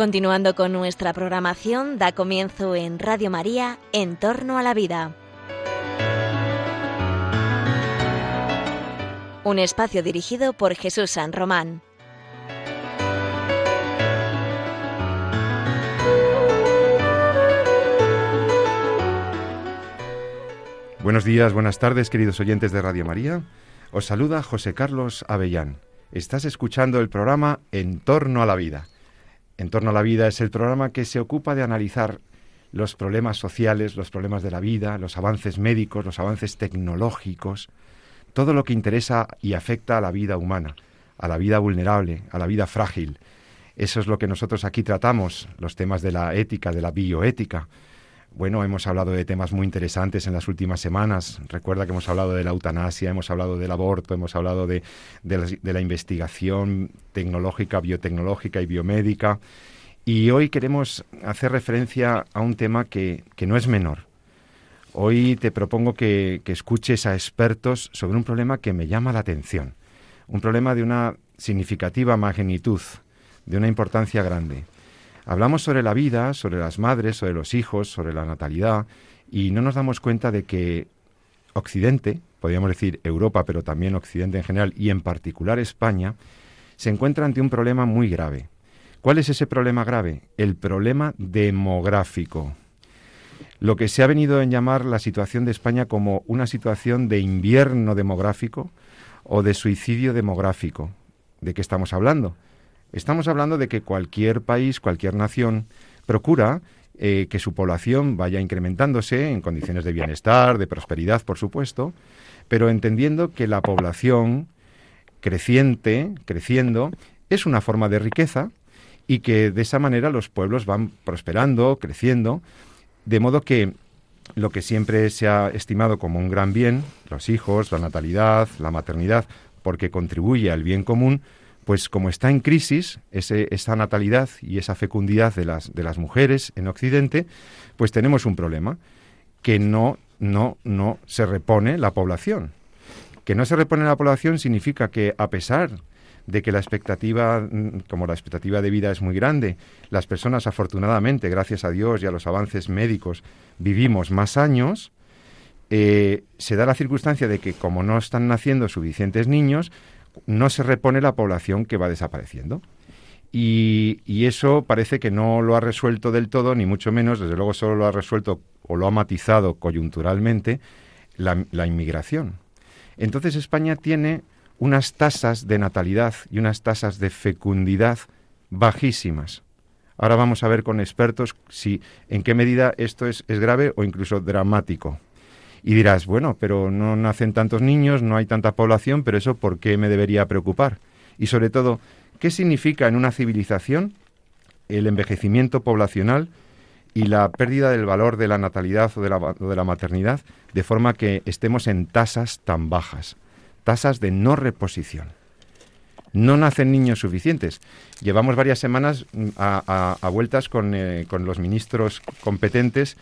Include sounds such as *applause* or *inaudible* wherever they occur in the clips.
Continuando con nuestra programación, da comienzo en Radio María, En torno a la vida. Un espacio dirigido por Jesús San Román. Buenos días, buenas tardes, queridos oyentes de Radio María. Os saluda José Carlos Avellán. Estás escuchando el programa En torno a la vida en torno a la vida es el programa que se ocupa de analizar los problemas sociales, los problemas de la vida, los avances médicos, los avances tecnológicos, todo lo que interesa y afecta a la vida humana, a la vida vulnerable, a la vida frágil. Eso es lo que nosotros aquí tratamos, los temas de la ética, de la bioética, bueno, hemos hablado de temas muy interesantes en las últimas semanas. Recuerda que hemos hablado de la eutanasia, hemos hablado del aborto, hemos hablado de, la, investigación tecnológica, biotecnológica y biomédica. Y hoy queremos hacer referencia a un tema que, no es menor. Hoy te propongo que, que escuches a expertos sobre un problema que me llama la atención. Un problema de una significativa magnitud, de una importancia grande. Hablamos sobre la vida, sobre las madres, sobre los hijos, sobre la natalidad, y no nos damos cuenta de que Occidente, podríamos decir Europa, pero también Occidente en general, y en particular España, se encuentra ante un problema muy grave. ¿Cuál es ese problema grave? El problema demográfico. Lo que se ha venido en llamar la situación de España como una situación de invierno demográfico o de suicidio demográfico. ¿De qué estamos hablando? Estamos hablando de que cualquier país, cualquier nación, procura eh, que su población vaya incrementándose en condiciones de bienestar, de prosperidad, por supuesto, pero entendiendo que la población creciente, creciendo, es una forma de riqueza y que de esa manera los pueblos van prosperando, creciendo, de modo que lo que siempre se ha estimado como un gran bien, los hijos, la natalidad, la maternidad, porque contribuye al bien común, pues como está en crisis esa natalidad y esa fecundidad de las, de las mujeres en Occidente, pues tenemos un problema, que no, no, no se repone la población. Que no se repone la población significa que a pesar de que la expectativa, mm, como la expectativa de vida es muy grande, las personas afortunadamente, gracias a Dios y a los avances médicos, vivimos más años, eh, se da la circunstancia de que como no están naciendo suficientes niños, no se repone la población que va desapareciendo. Y, eso parece que no lo ha resuelto del todo, ni mucho menos, desde luego solo lo ha resuelto o lo ha matizado coyunturalmente la, inmigración. Entonces España tiene unas tasas de natalidad y unas tasas de fecundidad bajísimas. Ahora vamos a ver con expertos si en qué medida esto es, es grave o incluso dramático. Y dirás, bueno, pero no nacen tantos niños, no hay tanta población, pero eso ¿por qué me debería preocupar? Y sobre todo, ¿qué significa en una civilización el envejecimiento poblacional y la pérdida del valor de la natalidad o de la, de la maternidad de forma que estemos en tasas tan bajas, tasas de no reposición? no nacen niños suficientes. Llevamos varias semanas mm, a, vueltas con, eh, con, los ministros competentes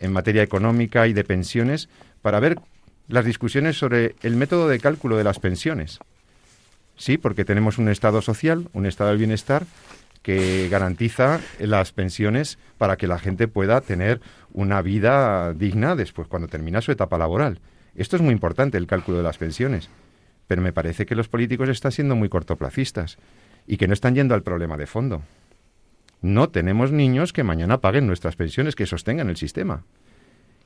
en materia económica y de pensiones para ver las discusiones sobre el método de cálculo de las pensiones. Sí, porque tenemos un Estado social, un Estado del bienestar, que garantiza las pensiones para que la gente pueda tener una vida digna después cuando termina su etapa laboral. Esto es muy importante, el cálculo de las pensiones. Pero me parece que los políticos están siendo muy cortoplacistas y que no están yendo al problema de fondo. No tenemos niños que mañana paguen nuestras pensiones, que sostengan el sistema.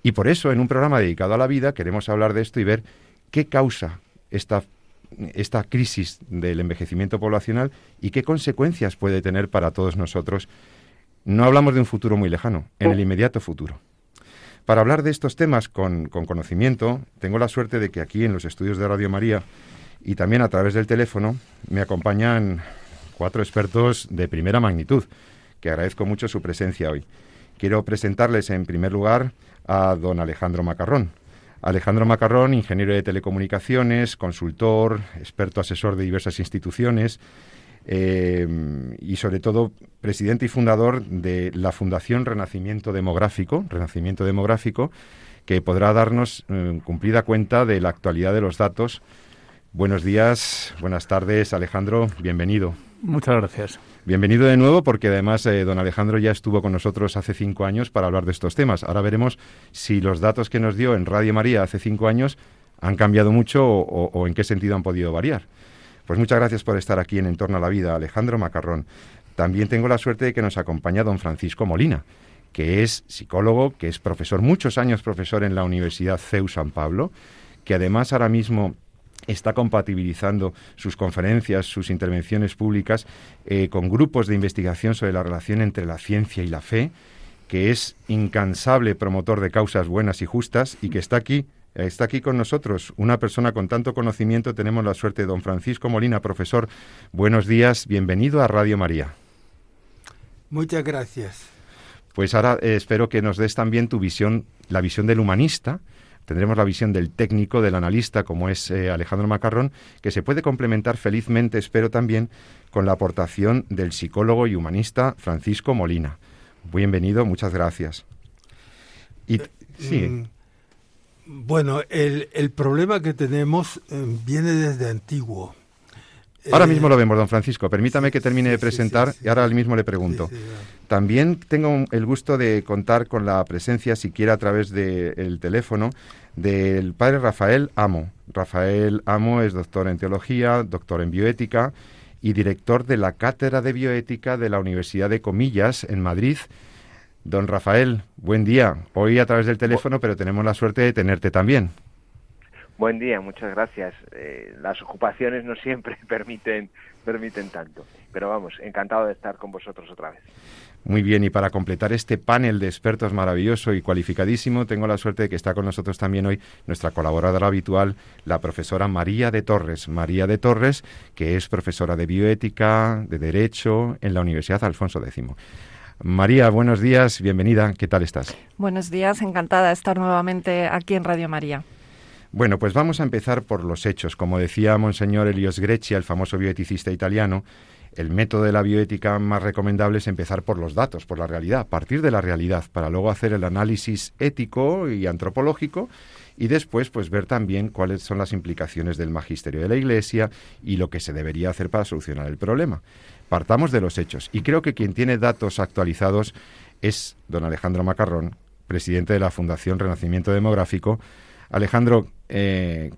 Y por eso, en un programa dedicado a la vida, queremos hablar de esto y ver qué causa esta, esta crisis del envejecimiento poblacional y qué consecuencias puede tener para todos nosotros. No hablamos de un futuro muy lejano, en el inmediato futuro. Para hablar de estos temas con, con conocimiento, tengo la suerte de que aquí en los estudios de Radio María y también a través del teléfono me acompañan cuatro expertos de primera magnitud que agradezco mucho su presencia hoy. Quiero presentarles en primer lugar a don Alejandro Macarrón. Alejandro Macarrón, ingeniero de telecomunicaciones, consultor, experto asesor de diversas instituciones eh, y sobre todo presidente y fundador de la Fundación Renacimiento Demográfico, Renacimiento Demográfico, que podrá darnos eh, cumplida cuenta de la actualidad de los datos. Buenos días, buenas tardes, Alejandro, bienvenido. Muchas gracias. Bienvenido de nuevo porque además eh, don Alejandro ya estuvo con nosotros hace cinco años para hablar de estos temas. Ahora veremos si los datos que nos dio en Radio María hace cinco años han cambiado mucho o, en qué sentido han podido variar. Pues muchas gracias por estar aquí en Entorno a la Vida, Alejandro Macarrón. También tengo la suerte de que nos acompaña don Francisco Molina, que es psicólogo, que es profesor, muchos años profesor en la Universidad CEU San Pablo, que además ahora mismo está compatibilizando sus conferencias, sus intervenciones públicas eh, con grupos de investigación sobre la relación entre la ciencia y la fe, que es incansable promotor de causas buenas y justas y que está aquí Está aquí con nosotros una persona con tanto conocimiento. Tenemos la suerte de don Francisco Molina, profesor. Buenos días, bienvenido a Radio María. Muchas gracias. Pues ahora eh, espero que nos des también tu visión, la visión del humanista, tendremos la visión del técnico, del analista, como es eh, Alejandro Macarrón, que se puede complementar felizmente, espero también, con la aportación del psicólogo y humanista Francisco Molina. Bienvenido, muchas gracias. Y, mm, bueno, el, el, problema que tenemos eh, viene desde antiguo. Ahora eh, mismo lo vemos, don Francisco. Permítame que termine de presentar y ahora al mismo le pregunto. También tengo el gusto de contar con la presencia, siquiera a través del teléfono, del padre Rafael Amo. Rafael Amo es doctor en teología, doctor en bioética y director de la Cátedra de Bioética de la Universidad de Comillas en Madrid. Don Rafael, buen día. Hoy a través del teléfono, pero tenemos la suerte de tenerte también. Buen día, muchas gracias. Eh, las ocupaciones no siempre *laughs* permiten, permiten tanto, pero vamos, encantado de estar con vosotros otra vez. Muy bien, y para completar este panel de expertos maravilloso y cualificadísimo, tengo la suerte de que está con nosotros también hoy nuestra colaboradora habitual, la profesora María de Torres. María de Torres, que es profesora de bioética, de Derecho en la Universidad Alfonso X. María, buenos días, bienvenida, ¿qué tal estás? Buenos días, encantada de estar nuevamente aquí en Radio María. Bueno, pues vamos a empezar por los hechos. Como decía Monseñor Elios Greccia, el famoso bioeticista italiano, el método de la bioética más recomendable es empezar por los datos, por la realidad, partir de la realidad, para luego hacer el análisis ético y antropológico y después pues ver también cuáles son las implicaciones del magisterio de la Iglesia y lo que se debería hacer para solucionar el problema. Partamos de los hechos y creo que quien tiene datos actualizados es don Alejandro Macarrón, presidente de la Fundación Renacimiento Demográfico, Alejandro, eh,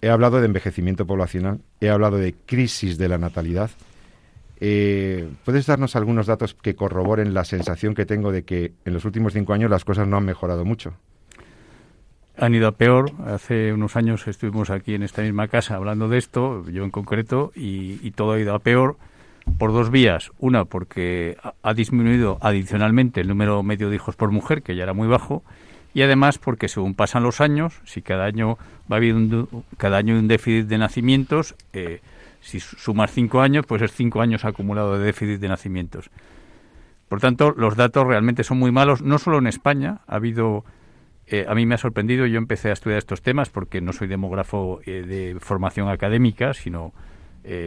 he hablado de envejecimiento poblacional, he hablado de crisis de la natalidad. Eh, ¿Puedes darnos algunos datos que corroboren la sensación que tengo de que en los últimos cinco años las cosas no han mejorado mucho? Han ido a peor. Hace unos años estuvimos aquí en esta misma casa hablando de esto, yo en concreto, y, todo ha ido a peor por dos vías. Una, porque ha disminuido adicionalmente el número medio de hijos por mujer, que ya era muy bajo, y además porque según pasan los años, si cada año va habiendo cada año un déficit de nacimientos, eh, si sumas cinco años, pues es cinco años acumulado de déficit de nacimientos. Por tanto, los datos realmente son muy malos, no solo en España, ha habido eh, a mí me ha sorprendido, yo empecé a estudiar estos temas porque no soy demógrafo eh, de formación académica, sino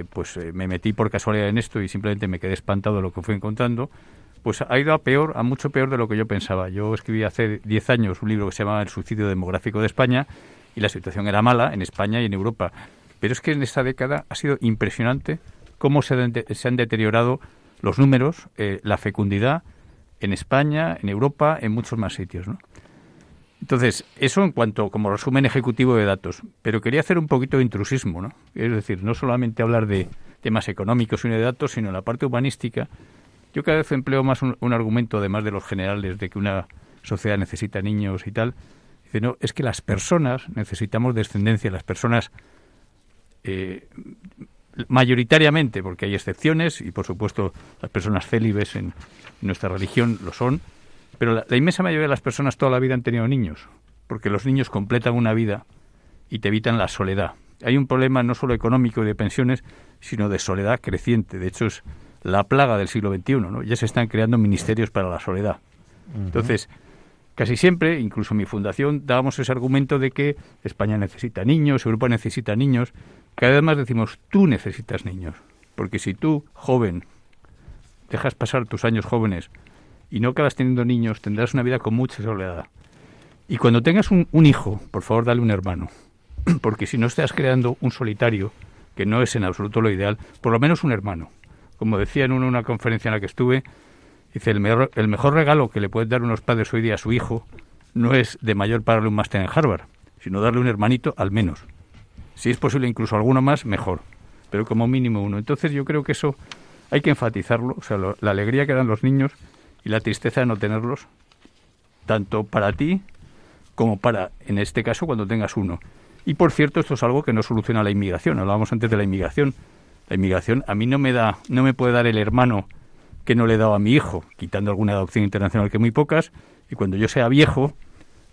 pues me metí por casualidad en esto y simplemente me quedé espantado de lo que fui encontrando pues ha ido a peor, a mucho peor de lo que yo pensaba. Yo escribí hace 10 años un libro que se llamaba El suicidio demográfico de España y la situación era mala en España y en Europa. Pero es que en esta década ha sido impresionante cómo se, han deteriorado los números, eh, la fecundidad en España, en Europa, en muchos más sitios. ¿no? Entonces, eso en cuanto como resumen ejecutivo de datos. Pero quería hacer un poquito de intrusismo, ¿no? Es decir, no solamente hablar de temas económicos y de datos, sino la parte humanística yo cada vez empleo más un, argumento, además de los generales, de que una sociedad necesita niños y tal. Dice, no, es que las personas necesitamos descendencia, las personas eh, mayoritariamente, porque hay excepciones, y por supuesto las personas célibes en nuestra religión lo son, pero la, la, inmensa mayoría de las personas toda la vida han tenido niños, porque los niños completan una vida y te evitan la soledad. Hay un problema no solo económico y de pensiones, sino de soledad creciente. De hecho, es la plaga del siglo XXI, ¿no? Ya se están creando ministerios para la soledad. Entonces, casi siempre, incluso mi fundación, dábamos ese argumento de que España necesita niños, Europa necesita niños. Cada vez más decimos, tú necesitas niños. Porque si tú, joven, dejas pasar tus años jóvenes y no acabas teniendo niños, tendrás una vida con mucha soledad. Y cuando tengas un, un hijo, por favor, dale un hermano. *clears throat* Porque si no estás creando un solitario, que no es en absoluto lo ideal, por lo menos un hermano como decía en una, conferencia en la que estuve, dice, el mejor, el mejor regalo que le pueden dar unos padres hoy día a su hijo no es de mayor para darle un máster en Harvard, sino darle un hermanito al menos. Si es posible incluso alguno más, mejor, pero como mínimo uno. Entonces yo creo que eso hay que enfatizarlo, o sea, la alegría que dan los niños y la tristeza de no tenerlos, tanto para ti como para, en este caso, cuando tengas uno. Y por cierto, esto es algo que no soluciona la inmigración. Hablábamos antes de la inmigración. La inmigración a mí no me da, no me puede dar el hermano que no le he dado a mi hijo, quitando alguna adopción internacional que muy pocas, y cuando yo sea viejo,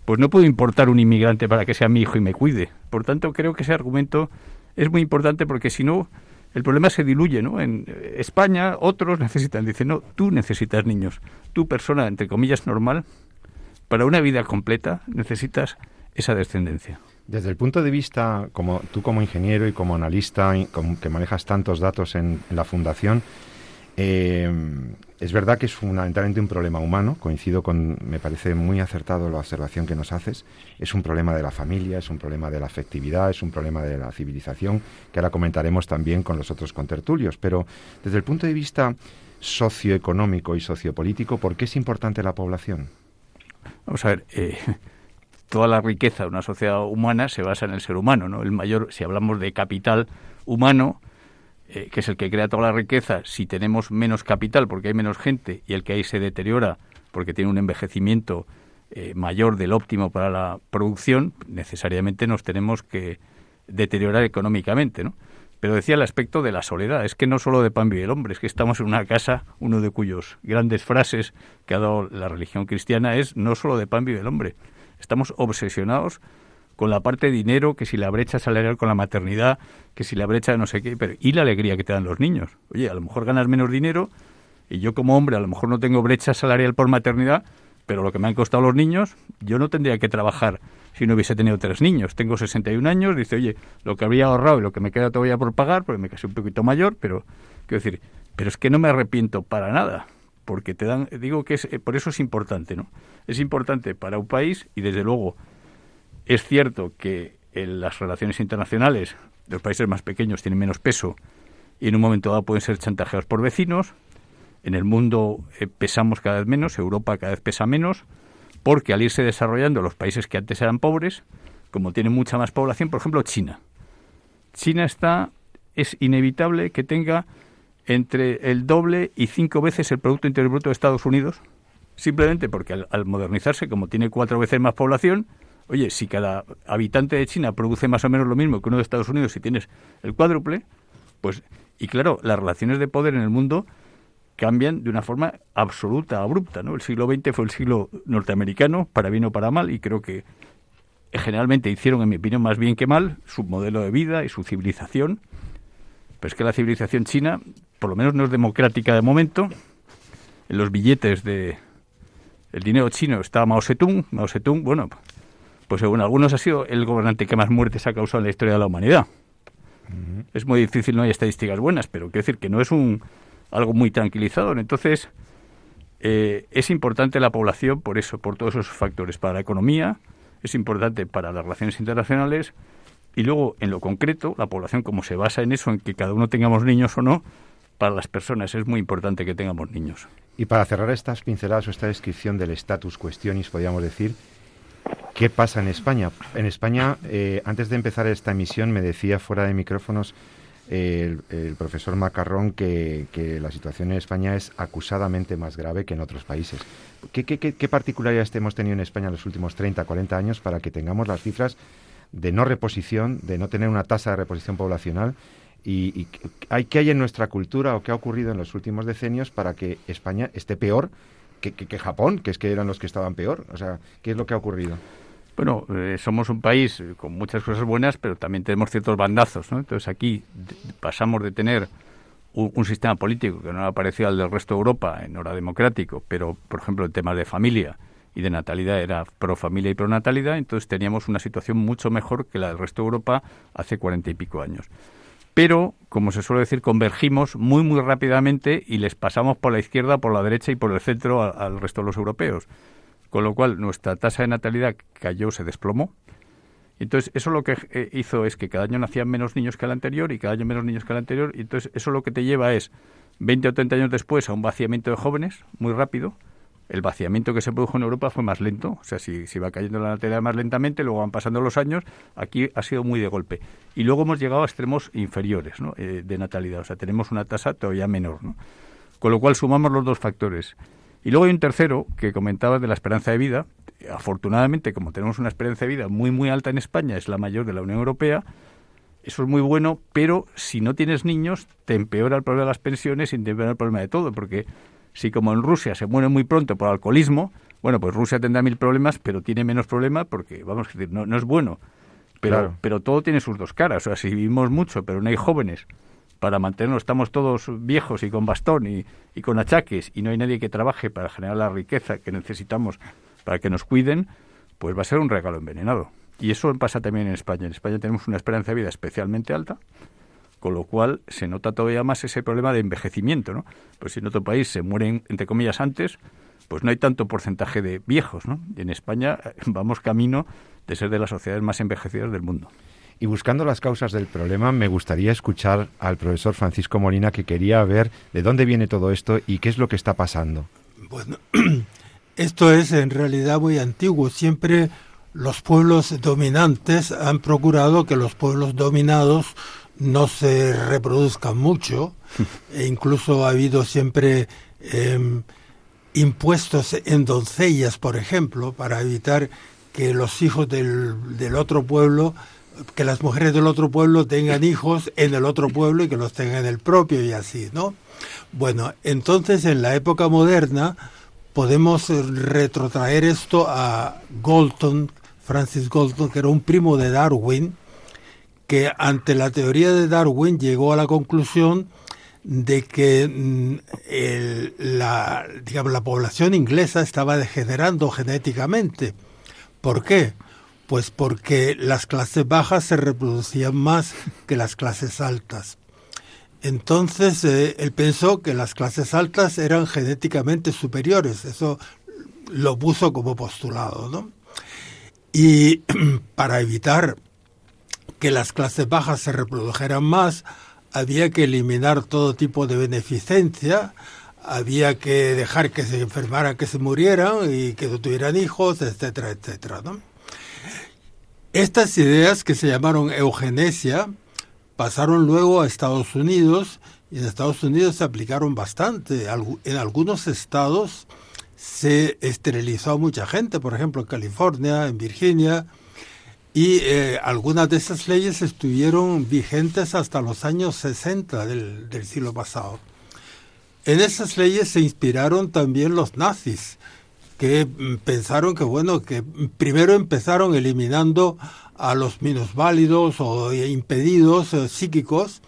pues no puedo importar un inmigrante para que sea mi hijo y me cuide. Por tanto, creo que ese argumento es muy importante porque si no, el problema se diluye, ¿no? En España otros necesitan, dicen, no, tú necesitas niños. Tú, persona, entre comillas, normal, para una vida completa necesitas esa descendencia. Desde el punto de vista, como tú como ingeniero y como analista que manejas tantos datos en, la fundación, eh, es verdad que es fundamentalmente un problema humano, coincido con, me parece muy acertado la observación que nos haces, es un problema de la familia, es un problema de la afectividad, es un problema de la civilización, que ahora comentaremos también con los otros contertulios, pero desde el punto de vista socioeconómico y sociopolítico, ¿por qué es importante la población? Vamos a ver, eh, toda la riqueza de una sociedad humana se basa en el ser humano, ¿no? El mayor, si hablamos de capital humano, eh, que es el que crea toda la riqueza, si tenemos menos capital porque hay menos gente y el que ahí se deteriora porque tiene un envejecimiento eh, mayor del óptimo para la producción, necesariamente nos tenemos que deteriorar económicamente, ¿no? Pero decía el aspecto de la soledad, es que no solo de pan vive el hombre, es que estamos en una casa, uno de cuyos grandes frases que ha dado la religión cristiana es no solo de pan vive el hombre, Estamos obsesionados con la parte de dinero, que si la brecha salarial con la maternidad, que si la brecha de no sé qué, pero y la alegría que te dan los niños. Oye, a lo mejor ganas menos dinero y yo como hombre a lo mejor no tengo brecha salarial por maternidad, pero lo que me han costado los niños, yo no tendría que trabajar si no hubiese tenido tres niños. Tengo 61 años, dice, oye, lo que habría ahorrado y lo que me queda todavía por pagar, porque me casé un poquito mayor, pero quiero decir, pero es que no me arrepiento para nada porque te dan, digo que es, eh, por eso es importante, ¿no? Es importante para un país y desde luego es cierto que en las relaciones internacionales los países más pequeños tienen menos peso y en un momento dado pueden ser chantajeados por vecinos. En el mundo eh, pesamos cada vez menos, Europa cada vez pesa menos, porque al irse desarrollando los países que antes eran pobres, como tienen mucha más población, por ejemplo China. China está, es inevitable que tenga entre el doble y cinco veces el Producto Interior Bruto de Estados Unidos, simplemente porque al, modernizarse, como tiene cuatro veces más población, oye, si cada habitante de China produce más o menos lo mismo que uno de Estados Unidos si tienes el cuádruple, pues, y claro, las relaciones de poder en el mundo cambian de una forma absoluta, abrupta, ¿no? El siglo XX fue el siglo norteamericano, para bien o para mal, y creo que generalmente hicieron, en mi opinión, más bien que mal, su modelo de vida y su civilización, pero es que la civilización china, por lo menos no es democrática de momento. En los billetes de el dinero chino está Mao Zedong. Mao Zedong, bueno, pues según algunos ha sido el gobernante que más muertes ha causado en la historia de la humanidad. Es muy difícil, no hay estadísticas buenas, pero quiero decir que no es un algo muy tranquilizador. Entonces, eh, es importante la población por eso, por todos esos factores, para la economía, es importante para las relaciones internacionales y luego, en lo concreto, la población, como se basa en eso, en que cada uno tengamos niños o no, para las personas es muy importante que tengamos niños. Y para cerrar estas pinceladas o esta descripción del status questionis, podríamos decir, ¿qué pasa en España? En España, eh, antes de empezar esta emisión, me decía fuera de micrófonos el, profesor Macarrón que, la situación en España es acusadamente más grave que en otros países. ¿Qué, qué, qué particularidades hemos tenido en España en los últimos 30, 40 años para que tengamos las cifras de no reposición, de no tener una tasa de reposición poblacional y, hay, qué hay en nuestra cultura o qué ha ocurrido en los últimos decenios para que España esté peor que, Japón, que es que eran los que estaban peor. O sea, ¿qué es lo que ha ocurrido? Bueno, eh, somos un país con muchas cosas buenas, pero también tenemos ciertos bandazos, ¿no? Entonces aquí pasamos de tener un, sistema político que no era parecido al del resto de Europa en hora democrático, pero, por ejemplo, en temas de familia, y de natalidad era pro familia y pro natalidad, entonces teníamos una situación mucho mejor que la del resto de Europa hace cuarenta y pico años. Pero, como se suele decir, convergimos muy, muy rápidamente y les pasamos por la izquierda, por la derecha y por el centro al, resto de los europeos. Con lo cual, nuestra tasa de natalidad cayó, se desplomó. Entonces, eso lo que eh, hizo es que cada año nacían menos niños que el anterior y cada año menos niños que el anterior. Y entonces, eso lo que te lleva es 20 o 30 años después a un vaciamiento de jóvenes muy rápido. El vaciamiento que se produjo en Europa fue más lento, o sea, si, va cayendo la natalidad más lentamente, luego van pasando los años, aquí ha sido muy de golpe. Y luego hemos llegado a extremos inferiores ¿no? Eh, de natalidad, o sea, tenemos una tasa todavía menor. ¿no? Con lo cual sumamos los dos factores. Y luego hay un tercero que comentaba de la esperanza de vida. Afortunadamente, como tenemos una esperanza de vida muy, muy alta en España, es la mayor de la Unión Europea, eso es muy bueno, pero si no tienes niños, te empeora el problema de las pensiones y te empeora el problema de todo, porque si como en Rusia se muere muy pronto por alcoholismo, bueno, pues Rusia tendrá mil problemas, pero tiene menos problemas porque, vamos a decir, no, no es bueno. Pero, pero todo tiene sus dos caras. O sea, si vivimos mucho, pero no hay jóvenes para mantenernos, estamos todos viejos y con bastón y, y con achaques y no hay nadie que trabaje para generar la riqueza que necesitamos para que nos cuiden, pues va a ser un regalo envenenado. Y eso pasa también en España. En España tenemos una esperanza de vida especialmente alta, con lo cual se nota todavía más ese problema de envejecimiento, ¿no? Pues si en otro país se mueren, entre comillas, antes, pues no hay tanto porcentaje de viejos, ¿no? Y en España *laughs* vamos camino de ser de las sociedades más envejecidas del mundo. Y buscando las causas del problema, me gustaría escuchar al profesor Francisco Molina, que quería ver de dónde viene todo esto y qué es lo que está pasando. Bueno, *clears throat* esto es en realidad muy antiguo. Siempre los pueblos dominantes han procurado que los pueblos dominados no se reproduzcan mucho *laughs* e incluso ha habido siempre eh, impuestos en doncellas, por ejemplo, para evitar que los hijos del, del, otro pueblo, que las mujeres del otro pueblo tengan *laughs* hijos en el otro pueblo y que los tengan en el propio y así, ¿no? Bueno, entonces en la época moderna podemos retrotraer esto a Galton, Francis Galton, que era un primo de Darwin, que ante la teoría de Darwin llegó a la conclusión de que mm, la, digamos, la población inglesa estaba degenerando genéticamente. ¿Por qué? Pues porque las clases bajas se reproducían más que las clases altas. Entonces eh, él pensó que las clases altas eran genéticamente superiores. Eso lo puso como postulado, ¿no? Y *clears throat* para evitar que las clases bajas se reprodujeran más, había que eliminar todo tipo de beneficencia, había que dejar que se enfermaran, que se murieran y que no tuvieran hijos, etcétera, etcétera. Estas ideas que se llamaron eugenesia pasaron luego a Estados Unidos y en Estados Unidos se aplicaron bastante. En algunos estados se esterilizó a mucha gente, por ejemplo en California, en Virginia, y eh, algunas de esas leyes estuvieron vigentes hasta los años 60 del, del, siglo pasado. En esas leyes se inspiraron también los nazis, que mm, pensaron que, bueno, que primero empezaron eliminando a los minusválidos o impedidos eh, psíquicos,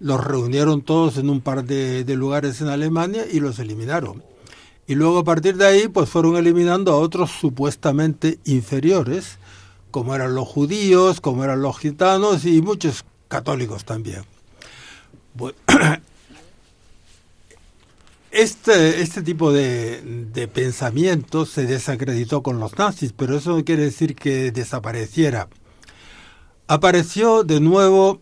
los reunieron todos en un par de, de lugares en Alemania y los eliminaron y luego a partir de ahí pues fueron eliminando a otros supuestamente inferiores, como eran los judíos, como eran los gitanos y muchos católicos también. *coughs* este, este tipo de, de pensamiento se desacreditó con los nazis, pero eso no quiere decir que desapareciera. Apareció de nuevo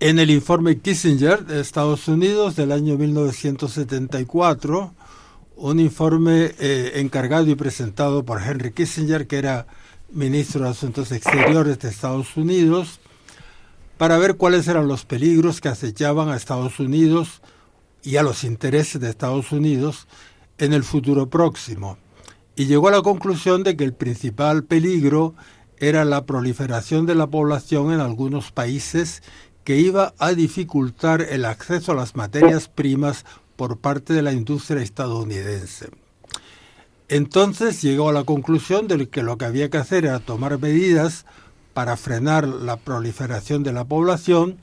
en el informe Kissinger de Estados Unidos del año 1974, un informe eh, encargado y presentado por Henry Kissinger, que era ministro de Asuntos Exteriores de Estados Unidos, para ver cuáles eran los peligros que acechaban a Estados Unidos y a los intereses de Estados Unidos en el futuro próximo. Y llegó a la conclusión de que el principal peligro era la proliferación de la población en algunos países que iba a dificultar el acceso a las materias primas por parte de la industria estadounidense. Entonces llegó a la conclusión de que lo que había que hacer era tomar medidas para frenar la proliferación de la población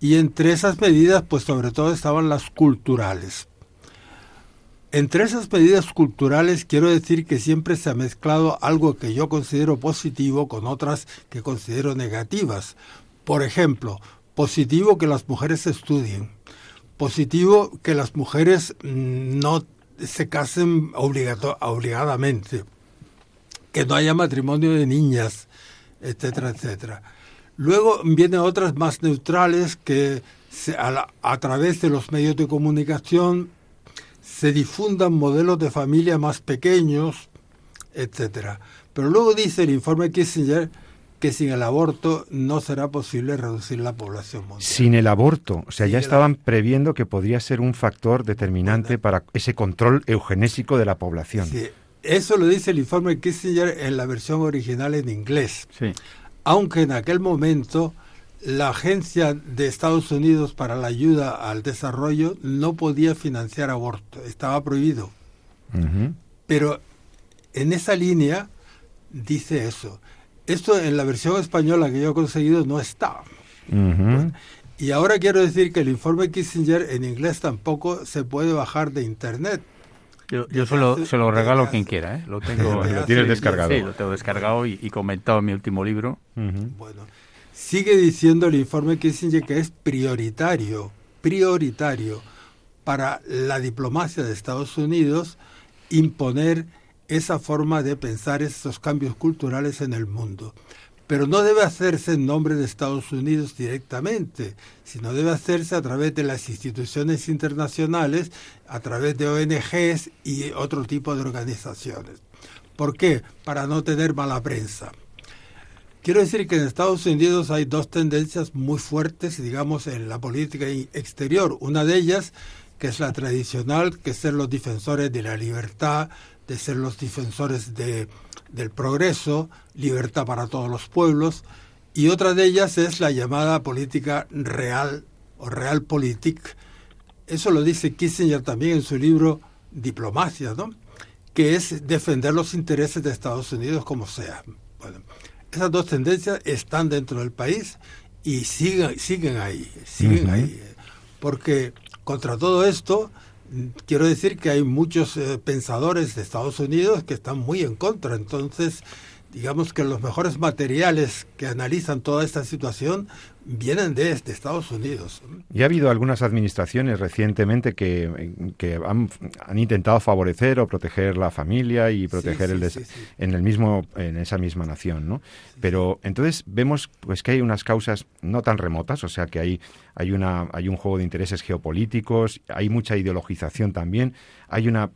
y entre esas medidas pues sobre todo estaban las culturales. Entre esas medidas culturales quiero decir que siempre se ha mezclado algo que yo considero positivo con otras que considero negativas. Por ejemplo, positivo que las mujeres estudien, positivo que las mujeres mm, no se casen obligadamente, que no haya matrimonio de niñas, etcétera, etcétera. Luego vienen otras más neutrales que a, través de los medios de comunicación se difundan modelos de familia más pequeños, etcétera. Pero luego dice el informe Kissinger que sin el aborto no será posible reducir la población mundial. Sin el aborto, o sea, ya estaban previendo que podría ser un factor determinante para ese control eugenésico de la población. Sí, eso lo dice el informe Kissinger en la versión original en inglés. Sí. Aunque en aquel momento la Agencia de Estados Unidos para la Ayuda al Desarrollo no podía financiar aborto, estaba prohibido. Pero en esa línea dice eso. Esto en la versión española que yo he conseguido no está. y ahora quiero decir que el informe Kissinger en inglés tampoco se puede bajar de internet. Yo, yo se, lo, se lo regalo a quien quiera, ¿eh? Lo tengo. lo tienes descargado. Sí, lo tengo descargado y, comentado en mi último libro. Bueno, sigue diciendo el informe Kissinger que es prioritario, prioritario para la diplomacia de Estados Unidos imponer esa forma de pensar esos cambios culturales en el mundo. Pero no debe hacerse en nombre de Estados Unidos directamente, sino debe hacerse a través de las instituciones internacionales, a través de ONGs y otro tipo de organizaciones. ¿Por qué? Para no tener mala prensa. Quiero decir que en Estados Unidos hay dos tendencias muy fuertes, digamos, en la política exterior. Una de ellas, que es la tradicional, que es ser los defensores de la libertad, de ser los defensores de, del progreso, libertad para todos los pueblos, y otra de ellas es la llamada política real o realpolitik. Eso lo dice Kissinger también en su libro Diplomacia, ¿no? que es defender los intereses de Estados Unidos como sea. Bueno, esas dos tendencias están dentro del país y siguen, siguen ahí, siguen ahí. Porque contra todo esto, quiero decir que hay muchos eh, pensadores de Estados Unidos que están muy en contra. Entonces, digamos que los mejores materiales que analizan toda esta situación vienen de, Estados Unidos. Y ha habido algunas administraciones recientemente que, han, intentado favorecer o proteger la familia y proteger el en el mismo en esa misma nación, ¿no? Pero entonces vemos pues que hay unas causas no tan remotas, o sea que hay hay una hay un juego de intereses geopolíticos, hay mucha ideologización también, hay una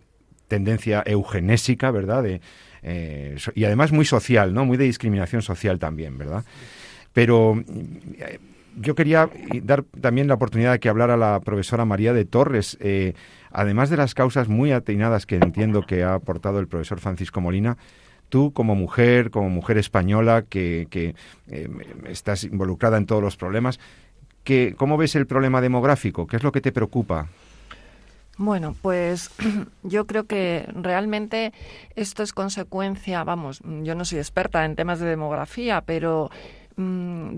tendencia eugenésica, ¿verdad? De, eh, y además muy social, ¿no? Muy de discriminación social también, ¿verdad? Pero eh, yo quería dar también la oportunidad de que hablara la profesora María de Torres. Eh, además de las causas muy atinadas que entiendo que ha aportado el profesor Francisco Molina, tú como mujer, como mujer española que, estás involucrada en todos los problemas, que, ¿cómo ves el problema demográfico? ¿Qué es lo que te preocupa? Bueno, pues *clears throat* yo creo que realmente esto es consecuencia, vamos, yo no soy experta en temas de demografía, pero mm,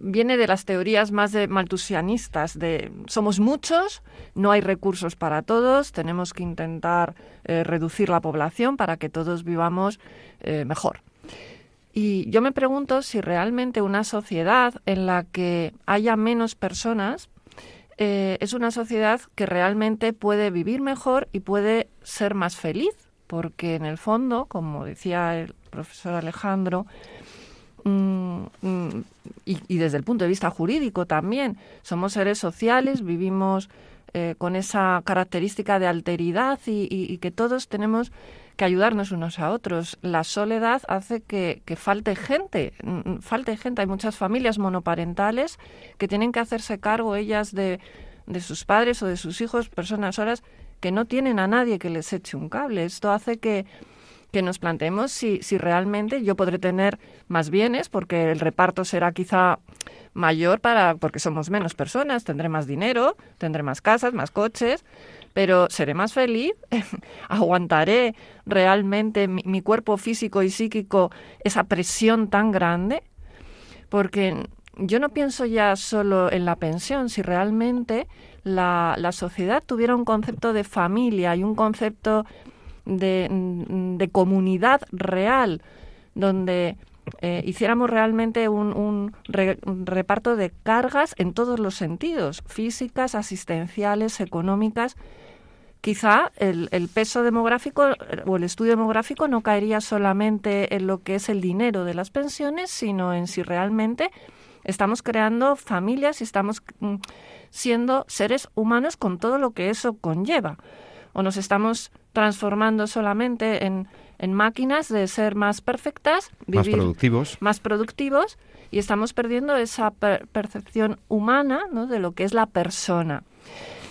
viene de las teorías más de maltusianistas, de somos muchos, no hay recursos para todos, tenemos que intentar eh, reducir la población para que todos vivamos eh, mejor. Y yo me pregunto si realmente una sociedad en la que haya menos personas eh, es una sociedad que realmente puede vivir mejor y puede ser más feliz, porque en el fondo, como decía el profesor Alejandro, mm, mm, y, desde el punto de vista jurídico también, somos seres sociales, vivimos eh, con esa característica de alteridad y que todos tenemos que ayudarnos unos a otros. La soledad hace que, falte gente, falte gente. Hay muchas familias monoparentales que tienen que hacerse cargo ellas de, de sus padres o de sus hijos, personas solas, que no tienen a nadie que les eche un cable. Esto hace que, que nos planteemos si, si realmente yo podré tener más bienes, porque el reparto será quizá mayor para porque somos menos personas, tendré más dinero, tendré más casas, más coches, pero seré más feliz, *laughs* aguantaré realmente mi, cuerpo físico y psíquico esa presión tan grande, porque yo no pienso ya solo en la pensión, si realmente la, la sociedad tuviera un concepto de familia y un concepto de, de comunidad real, donde eh, hiciéramos realmente un, reparto de cargas en todos los sentidos, físicas, asistenciales, económicas, quizá el, peso demográfico o el estudio demográfico no caería solamente en lo que es el dinero de las pensiones, sino en si realmente estamos creando familias y estamos mm, siendo seres humanos con todo lo que eso conlleva. O nos estamos transformando solamente en, en máquinas de ser más perfectas, vivir más productivos, más productivos y estamos perdiendo esa percepción humana ¿no? de lo que es la persona.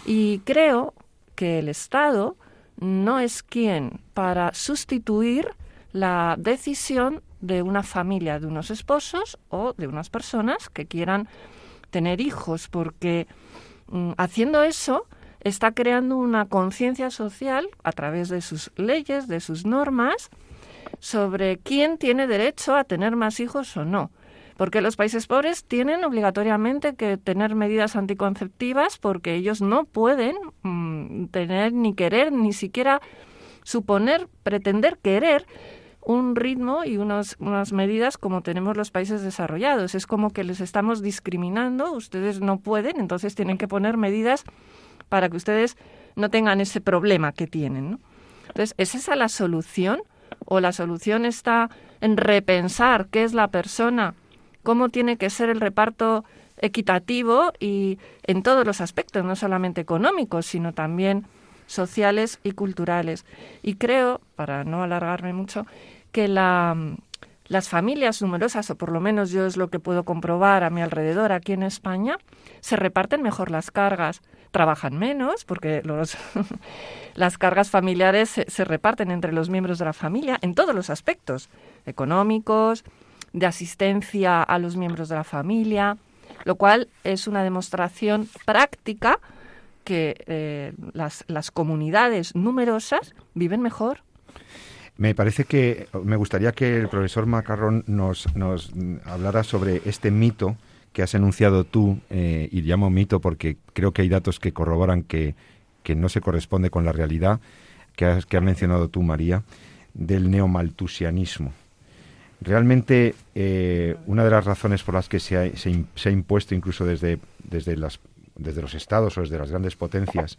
Y creo que el Estado no es quien para sustituir la decisión de una familia, de unos esposos o de unas personas que quieran tener hijos, porque mm, haciendo eso está creando una conciencia social a través de sus leyes, de sus normas, sobre quién tiene derecho a tener más hijos o no. Porque los países pobres tienen obligatoriamente que tener medidas anticonceptivas porque ellos no pueden mm, tener ni querer, ni siquiera suponer, pretender querer un ritmo y unas medidas como tenemos los países desarrollados. Es como que les estamos discriminando, ustedes no pueden, entonces tienen que poner medidas para que ustedes no tengan ese problema que tienen. Entonces, ¿es esa la solución? ¿O la solución está en repensar qué es la persona, cómo tiene que ser el reparto equitativo y en todos los aspectos, no solamente económicos, sino también sociales y culturales. Y creo, para no alargarme mucho, que la, las familias numerosas, o por lo menos yo es lo que puedo comprobar a mi alrededor aquí en España, se reparten mejor las cargas trabajan menos porque los, *laughs* las cargas familiares se, reparten entre los miembros de la familia en todos los aspectos, económicos, de asistencia a los miembros de la familia, lo cual es una demostración práctica que eh, las, las comunidades numerosas viven mejor. Me parece que me gustaría que el profesor Macarrón nos, nos hablara sobre este mito que has enunciado tú, eh, y llamo mito porque creo que hay datos que corroboran que, que no se corresponde con la realidad, que has, que has mencionado tú, María, del neomaltusianismo. Realmente, eh, una de las razones por las que se ha, impuesto incluso desde, desde las desde los estados o desde las grandes potencias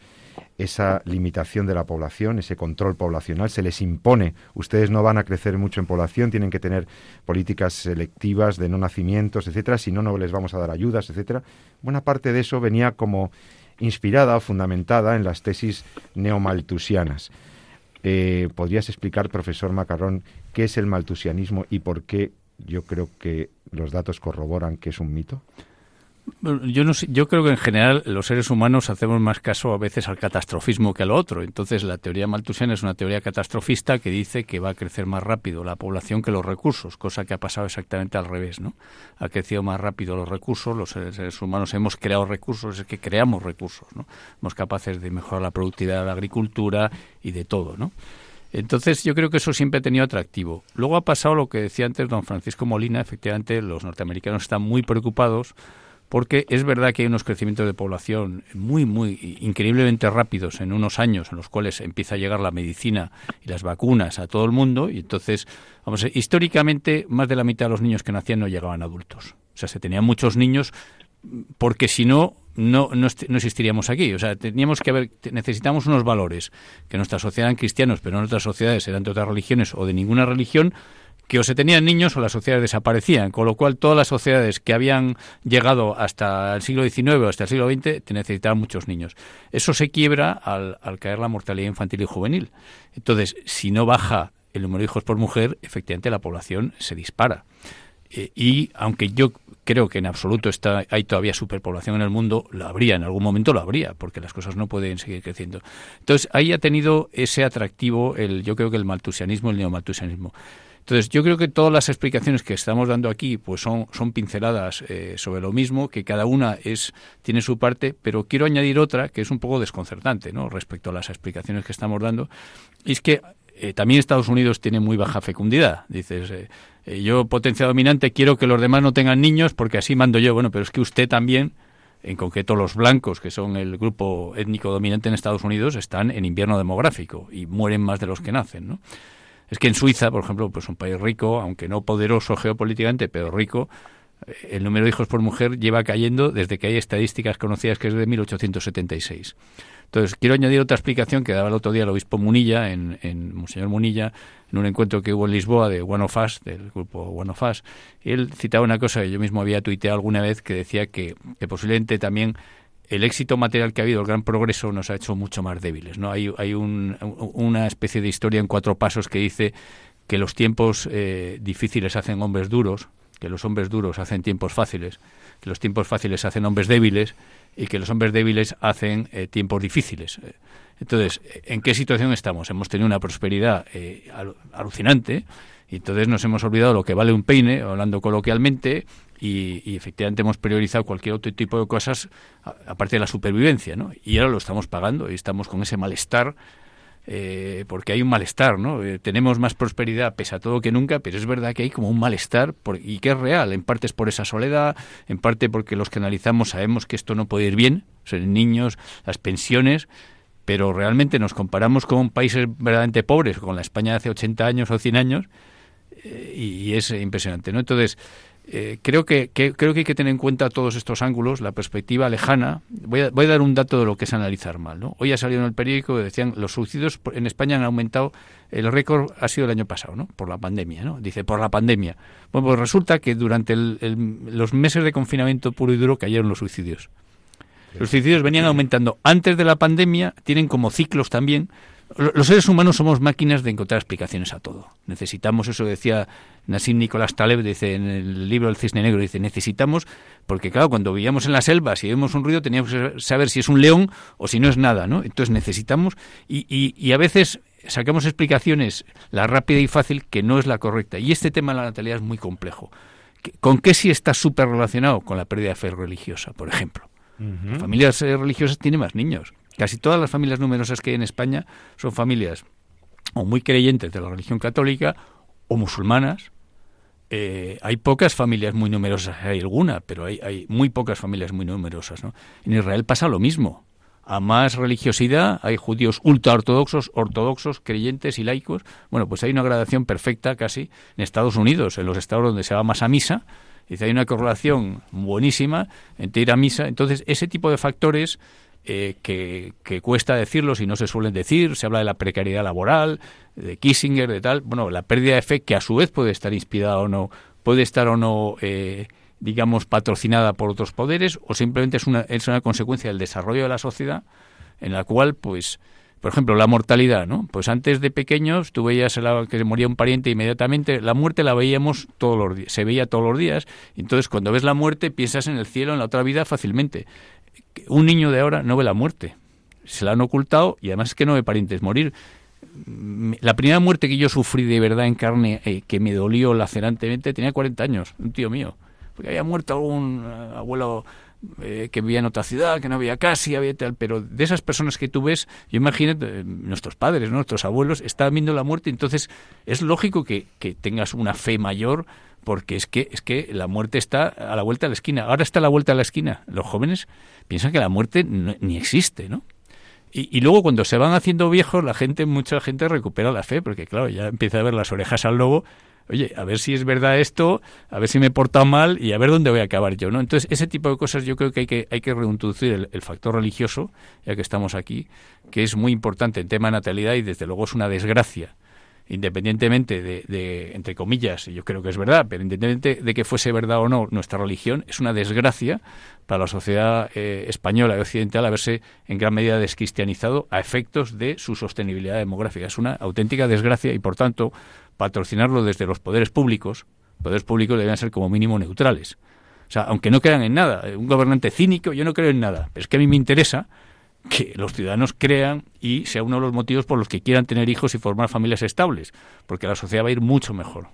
esa limitación de la población, ese control poblacional, se les impone. Ustedes no van a crecer mucho en población, tienen que tener políticas selectivas de no nacimientos, etcétera, si no, no les vamos a dar ayudas, etcétera. Buena parte de eso venía como inspirada o fundamentada en las tesis neomaltusianas. Eh, ¿Podrías explicar, profesor Macarrón, qué es el maltusianismo y por qué yo creo que los datos corroboran que es un mito? Yo, no creo que en general los seres humanos hacemos más caso a veces al catastrofismo que al otro. Entonces la teoría maltusiana es una teoría catastrofista que dice que va a crecer más rápido la población que los recursos, cosa que ha pasado exactamente al revés. ¿no? Ha crecido más rápido los recursos, los seres humanos hemos creado recursos, es que creamos recursos. ¿no? Somos capaces de mejorar la productividad de la agricultura y de todo. ¿no? Entonces yo creo que eso siempre ha tenido atractivo. Luego ha pasado lo que decía antes don Francisco Molina, efectivamente los norteamericanos están muy preocupados porque es verdad que hay unos crecimientos de población muy, muy increíblemente rápidos en unos años en los cuales empieza a llegar la medicina y las vacunas a todo el mundo y entonces, vamos, históricamente más de la mitad de los niños que nacían no llegaban adultos. O sea, se tenían muchos niños porque si no, no, no, existiríamos aquí. O sea, teníamos que haber, necesitamos unos valores que nuestra sociedad eran cristianos, pero en otras sociedades eran de otras religiones o de ninguna religión, que o se tenían niños o las sociedades desaparecían, con lo cual todas las sociedades que habían llegado hasta el siglo XIX o hasta el siglo XX necesitaban muchos niños. Eso se quiebra al, caer la mortalidad infantil y juvenil. Entonces, si no baja el número de hijos por mujer, efectivamente la población se dispara. Eh, y aunque yo creo que en absoluto está, hay todavía superpoblación en el mundo, lo habría, en algún momento lo habría, porque las cosas no pueden seguir creciendo. Entonces, ahí ha tenido ese atractivo, el, yo creo que el maltusianismo, el neomaltusianismo. Entonces, yo creo que todas las explicaciones que estamos dando aquí pues son, son pinceladas eh, sobre lo mismo, que cada una es tiene su parte, pero quiero añadir otra que es un poco desconcertante ¿no? respecto a las explicaciones que estamos dando, y es que eh, también Estados Unidos tiene muy baja fecundidad. Dices, eh, yo potencia dominante quiero que los demás no tengan niños porque así mando yo. Bueno, pero es que usted también en concreto los blancos, que son el grupo étnico dominante en Estados Unidos, están en invierno demográfico y mueren más de los que nacen, ¿no? Es que en Suiza, por ejemplo, pues un país rico, aunque no poderoso geopolíticamente, pero rico, eh, el número de hijos por mujer lleva cayendo desde que hay estadísticas conocidas que es de 1876. Entonces, quiero añadir otra explicación que daba el otro día el obispo Munilla, en, en Monseñor Munilla, en un encuentro que hubo en Lisboa de One of Us, del grupo One of Us. Él citaba una cosa que yo mismo había tuiteado alguna vez que decía que, que posiblemente también el éxito material que ha habido, el gran progreso, nos ha hecho mucho más débiles. ¿no? Hay, hay una especie de historia en cuatro pasos que dice que los tiempos eh, difíciles hacen hombres duros, que los hombres duros hacen tiempos fáciles, que los tiempos fáciles hacen hombres débiles y que los hombres débiles hacen eh, tiempos difíciles. Entonces, ¿en qué situación estamos? Hemos tenido una prosperidad eh, alucinante y entonces nos hemos olvidado lo que vale un peine, hablando coloquialmente, y, efectivamente hemos priorizado cualquier otro tipo de cosas aparte de la supervivencia, ¿no? Y ahora lo estamos pagando y estamos con ese malestar eh, porque hay un malestar, ¿no? Eh, tenemos más prosperidad pese a todo que nunca, pero es verdad que hay como un malestar y que es real. En parte es por esa soledad, en parte porque los que analizamos sabemos que esto no puede ir bien, son niños, las pensiones, pero realmente nos comparamos con países verdaderamente pobres, con la España de hace 80 años o 100 años, eh, y es impresionante, ¿no? Entonces, eh, creo, que, creo que hay que tener en cuenta todos estos ángulos, la perspectiva lejana. Voy a, voy a dar un dato de lo que es analizar mal. ¿no? Hoy ha salido en el periódico que decían los suicidios en España han aumentado, el récord ha sido el año pasado, ¿no? por la pandemia. ¿no? Dice, por la pandemia. Bueno, pues resulta que durante los meses de confinamiento puro y duro cayeron los suicidios. Los suicidios venían aumentando antes de la pandemia, tienen como ciclos también, los seres humanos somos máquinas de encontrar explicaciones a todo. Necesitamos, eso decía Nassim Nicolás Taleb, dice en el libro El Cisne Negro, dice, necesitamos, porque claro, cuando vivíamos en las selvas y vemos un ruido teníamos que saber si es un león o si no es nada, ¿no? Entonces necesitamos, y, y, a veces sacamos explicaciones, la rápida y fácil, que no es la correcta. Y este tema de la natalidad es muy complejo. ¿Con qué sí está súper relacionado? Con la pérdida de fe religiosa, por ejemplo. familias eh, religiosas tienen más niños Casi todas las familias numerosas que hay en España son familias o muy creyentes de la religión católica o musulmanas. Eh, hay pocas familias muy numerosas, hay alguna, pero hay, hay muy pocas familias muy numerosas. ¿no? En Israel pasa lo mismo. A más religiosidad hay judíos ultraortodoxos, ortodoxos, creyentes y laicos. Bueno, pues hay una gradación perfecta casi en Estados Unidos, en los estados donde se va más a misa. Dice, hay una correlación buenísima entre ir a misa. Entonces, ese tipo de factores eh, que, cuesta decirlos y no se suelen decir. Se habla de la precariedad laboral, de Kissinger, de tal. Bueno, la pérdida de fe que a su vez puede estar inspirada o no, puede estar o no, eh, digamos, patrocinada por otros poderes o simplemente es una, es una consecuencia del desarrollo de la sociedad en la cual, pues, por ejemplo, la mortalidad, ¿no? Pues antes de pequeños tú veías que moría un pariente inmediatamente, la muerte la veíamos todos los días, se veía todos los días, entonces cuando ves la muerte piensas en el cielo, en la otra vida fácilmente un niño de ahora no ve la muerte. Se la han ocultado y además es que no ve parientes morir. La primera muerte que yo sufrí de verdad en carne, eh, que me dolió lacerantemente, tenía 40 años, un tío mío. Porque había muerto algún eh, abuelo eh, que vivía en otra ciudad, que no había casi, había tal, pero de esas personas que tú ves, yo imagino, nuestros padres, nuestros abuelos, estaban viendo la muerte, entonces es lógico que, que tengas una fe mayor porque es que es que la muerte está a la vuelta de la esquina. Ahora está a la vuelta de la esquina. Los jóvenes piensan que la muerte ni existe, ¿no? Y, luego cuando se van haciendo viejos, la gente, mucha gente recupera la fe, porque claro, ya empieza a ver las orejas al lobo. Oye, a ver si es verdad esto, a ver si me he portado mal y a ver dónde voy a acabar yo, ¿no? Entonces, ese tipo de cosas yo creo que hay que, hay que reintroducir el, factor religioso, ya que estamos aquí, que es muy importante en tema de natalidad y desde luego es una desgracia independientemente de, entre comillas, y yo creo que es verdad, pero independientemente de que fuese verdad o no, nuestra religión es una desgracia para la sociedad eh, española y occidental haberse en gran medida descristianizado a efectos de su sostenibilidad demográfica. Es una auténtica desgracia y, por tanto, patrocinarlo desde los poderes públicos, poderes públicos deben ser como mínimo neutrales. O sea, aunque no crean en nada, un gobernante cínico, yo no creo en nada, pero es que a mí me interesa que los ciudadanos crean y sea uno de los motivos por los que quieran tener hijos y formar familias estables, porque la sociedad va a ir mucho mejor.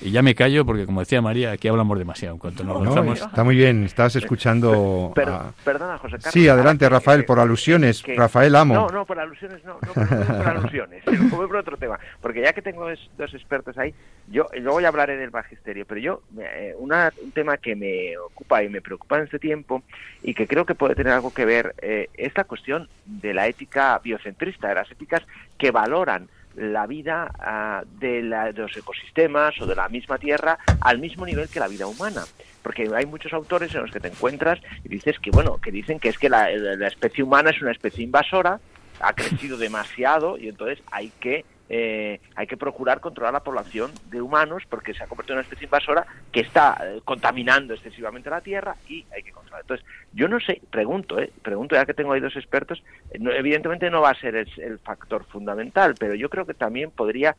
Y ya me callo porque, como decía María, aquí hablamos demasiado. En cuanto nos está muy bien, estás escuchando. *laughs* Perdona, José Carlos. Sí, adelante, Rafael, por alusiones. Rafael Amo. No, no, por alusiones, no, no por, por alusiones. voy por otro tema. Porque ya que tengo dos expertos ahí, yo luego ya hablaré del magisterio, pero yo, eh, una, un tema que me ocupa y me preocupa en este tiempo y que creo que puede tener algo que ver, eh, es la cuestión de la ética biocentrista, de las éticas que valoran la vida ah, de, los ecosistemas o de la misma tierra al mismo nivel que la vida humana. Porque hay muchos autores en los que te encuentras y dices que bueno que dicen que es que la, especie humana es una especie invasora ha crecido *laughs* demasiado y entonces hay que eh, hay que procurar controlar la población de humanos porque se ha convertido en una especie invasora que está eh, contaminando excesivamente la tierra y hay que controlar. Entonces, yo no sé, pregunto, eh, pregunto ya que tengo ahí dos expertos, evidentemente no va a ser el, factor fundamental, pero yo creo que también podría,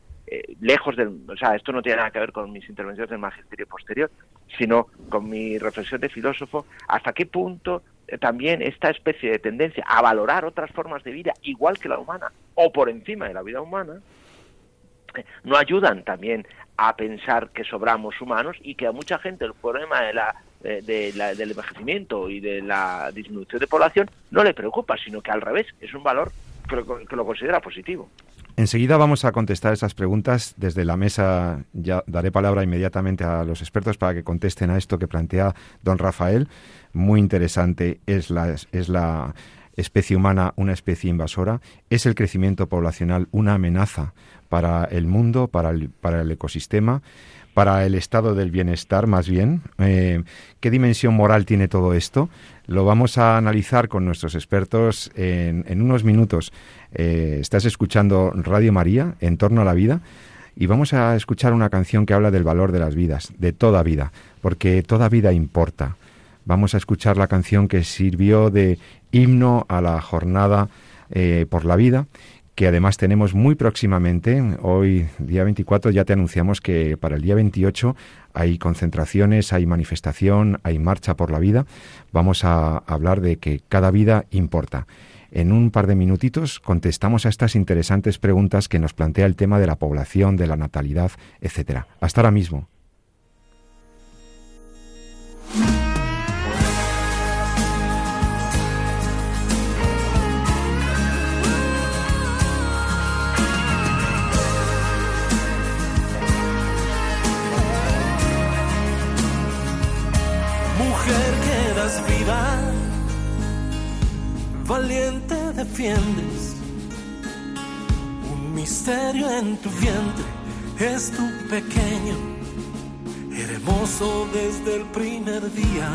lejos del, o sea, esto no tiene nada que ver con mis intervenciones del magisterio posterior, sino con mi reflexión de filósofo, hasta qué punto también esta especie de tendencia a valorar otras formas de vida igual que la humana o por encima de la vida humana, no ayudan también a pensar que sobramos humanos y que a mucha gente el problema de la, eh, del envejecimiento y de la disminución de población no le preocupa, sino que al revés, es un valor que lo, considera positivo. Enseguida vamos a contestar esas preguntas desde la mesa. Ya daré palabra inmediatamente a los expertos para que contesten a esto que plantea don Rafael. Muy interesante es la, es la especie humana una especie invasora. Es el crecimiento poblacional una amenaza para el mundo, para el, para el ecosistema, para el estado del bienestar más bien. Eh, ¿Qué dimensión moral tiene todo esto? Lo vamos a analizar con nuestros expertos en, unos minutos. Eh, estás escuchando Radio María, En torno a la vida, y vamos a escuchar una canción que habla del valor de las vidas, de toda vida, porque toda vida importa. Vamos a escuchar la canción que sirvió de himno a la jornada eh, por la vida que además tenemos muy próximamente. Hoy, día 24, ya te anunciamos que para el día 28 hay concentraciones, hay manifestación, hay marcha por la vida. Vamos a hablar de que cada vida importa. En un par de minutitos contestamos a estas interesantes preguntas que nos plantea el tema de la población, de la natalidad, etcétera. Hasta ahora mismo. Valiente defiendes. Un misterio en tu vientre es tu pequeño, hermoso desde el primer día.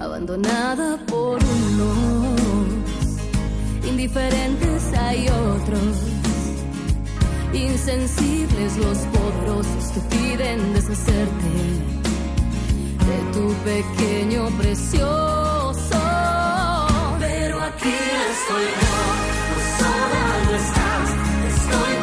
Abandonada por unos, indiferentes hay otros, insensibles los poderosos te piden deshacerte de tu pequeño precioso. Aquí estoy yo, no sola no estás, estoy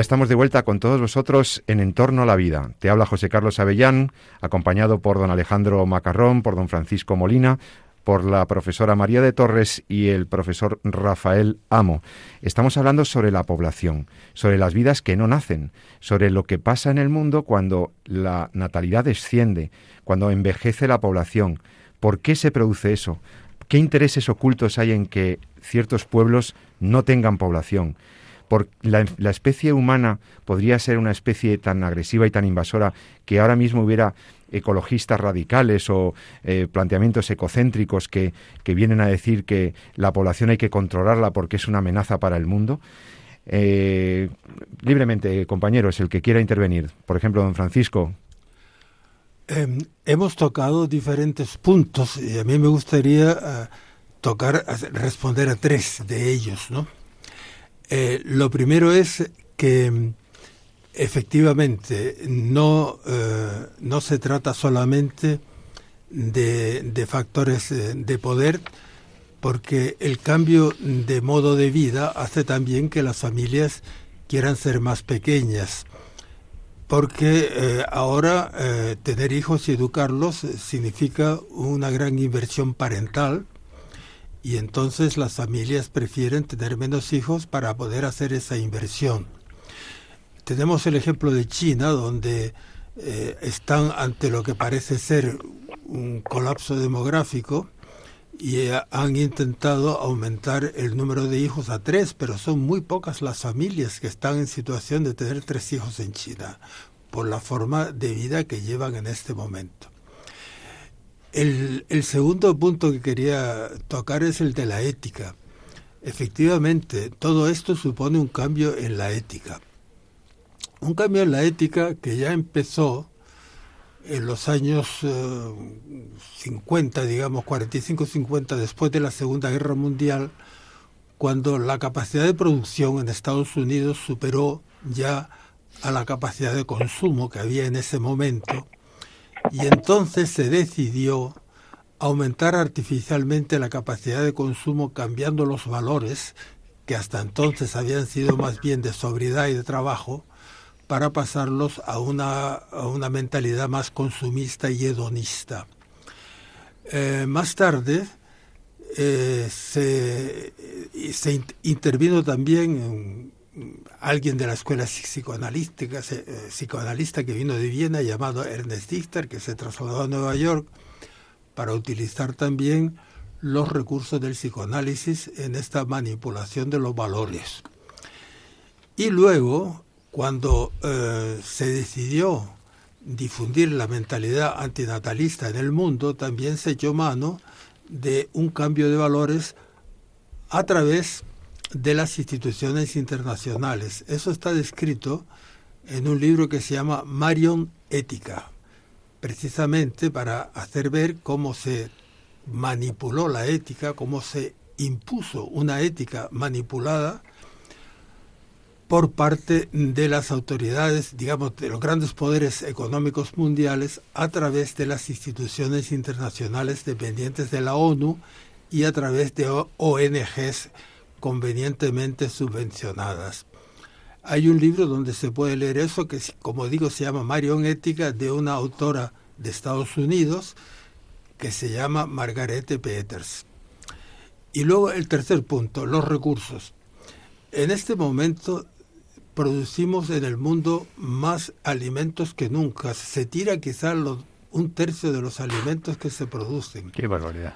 ya estamos de vuelta con todos vosotros en Entorno a la Vida. Te habla José Carlos Avellán, acompañado por don Alejandro Macarrón, por don Francisco Molina, por la profesora María de Torres y el profesor Rafael Amo. Estamos hablando sobre la población, sobre las vidas que no nacen, sobre lo que pasa en el mundo cuando la natalidad desciende, cuando envejece la población. ¿Por qué se produce eso? ¿Qué intereses ocultos hay en que ciertos pueblos no tengan población? Por la, la, especie humana podría ser una especie tan agresiva y tan invasora que ahora mismo hubiera ecologistas radicales o eh, planteamientos ecocéntricos que, que, vienen a decir que la población hay que controlarla porque es una amenaza para el mundo. Eh, libremente, compañeros, el que quiera intervenir. Por ejemplo, don Francisco. Eh, hemos tocado diferentes puntos y a mí me gustaría uh, tocar, responder a tres de ellos, ¿no? Eh, lo primero es que efectivamente no, eh, no se trata solamente de, de factores eh, de poder, porque el cambio de modo de vida hace también que las familias quieran ser más pequeñas, porque ahora tener hijos y educarlos significa una gran inversión parental, y entonces las familias prefieren tener menos hijos para poder hacer esa inversión. Tenemos el ejemplo de China, donde eh, están ante lo que parece ser un colapso demográfico y eh, han intentado aumentar el número de hijos a tres, pero son muy pocas las familias que están en situación de tener tres hijos en China, por la forma de vida que llevan en este momento. El, segundo punto que quería tocar es el de la ética. Efectivamente, todo esto supone un cambio en la ética. Un cambio en la ética que ya empezó en los años eh, 50, digamos, 45-50, después de la Segunda Guerra Mundial, cuando la capacidad de producción en Estados Unidos superó ya a la capacidad de consumo que había en ese momento y entonces se decidió aumentar artificialmente la capacidad de consumo cambiando los valores que hasta entonces habían sido más bien de sobriedad y de trabajo para pasarlos a una, a una mentalidad más consumista y hedonista. Eh, más tarde eh, se, se, intervino también alguien de la escuela psicoanalística, eh, psicoanalista que vino de Viena llamado Ernest Dichter, que se trasladó a Nueva York para utilizar también los recursos del psicoanálisis en esta manipulación de los valores. Y luego, cuando eh, se decidió difundir la mentalidad antinatalista en el mundo, también se echó mano de un cambio de valores a través de las instituciones internacionales. Eso está descrito en un libro que se llama Marion Ética, precisamente para hacer ver cómo se manipuló la ética, cómo se impuso una ética manipulada por parte de las autoridades, digamos, de los grandes poderes económicos mundiales a través de las instituciones internacionales dependientes de la ONU y a través de ONGs convenientemente subvencionadas. Hay un libro donde se puede leer eso que, como digo, se llama Marion Ética, de una autora de Estados Unidos que se llama Margaret Peters. Y luego el tercer punto, los recursos. En este momento producimos en el mundo más alimentos que nunca. Se tira quizás un tercio de los alimentos que se producen. Qué barbaridad.